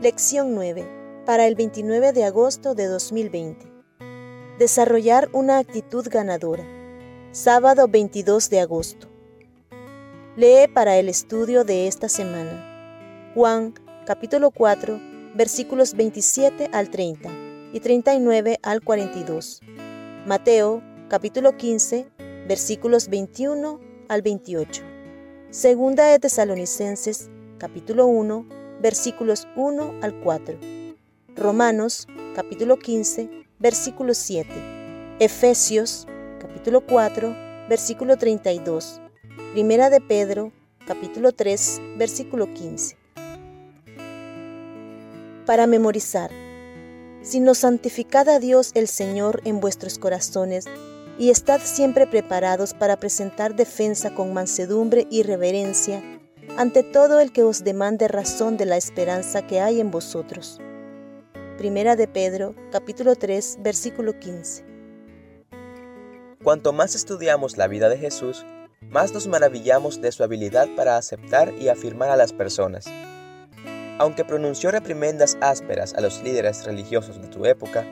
Lección 9. Para el 29 de agosto de 2020. Desarrollar una actitud ganadora. Sábado 22 de agosto. Lee para el estudio de esta semana. Juan capítulo 4 versículos 27 al 30 y 39 al 42. Mateo capítulo 15 versículos 21 al 28. Segunda de Tesalonicenses capítulo 1 versículos 1 al 4. Romanos capítulo 15, versículo 7. Efesios capítulo 4, versículo 32. Primera de Pedro capítulo 3, versículo 15. Para memorizar. Sino santificad a Dios el Señor en vuestros corazones y estad siempre preparados para presentar defensa con mansedumbre y reverencia ante todo el que os demande razón de la esperanza que hay en vosotros. Primera de Pedro, capítulo 3, versículo 15. Cuanto más estudiamos la vida de Jesús, más nos maravillamos de su habilidad para aceptar y afirmar a las personas. Aunque pronunció reprimendas ásperas a los líderes religiosos de su época,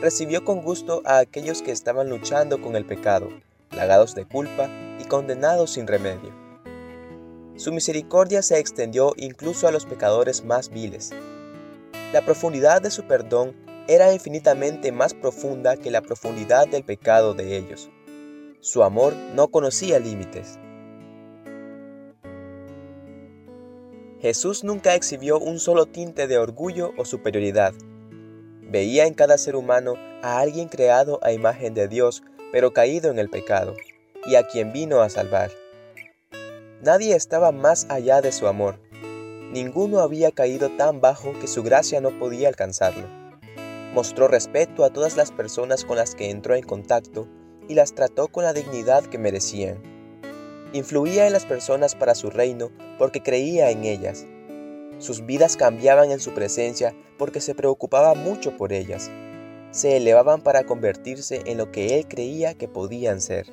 recibió con gusto a aquellos que estaban luchando con el pecado, plagados de culpa y condenados sin remedio. Su misericordia se extendió incluso a los pecadores más viles. La profundidad de su perdón era infinitamente más profunda que la profundidad del pecado de ellos. Su amor no conocía límites. Jesús nunca exhibió un solo tinte de orgullo o superioridad. Veía en cada ser humano a alguien creado a imagen de Dios, pero caído en el pecado, y a quien vino a salvar. Nadie estaba más allá de su amor. Ninguno había caído tan bajo que su gracia no podía alcanzarlo. Mostró respeto a todas las personas con las que entró en contacto y las trató con la dignidad que merecían. Influía en las personas para su reino porque creía en ellas. Sus vidas cambiaban en su presencia porque se preocupaba mucho por ellas. Se elevaban para convertirse en lo que él creía que podían ser.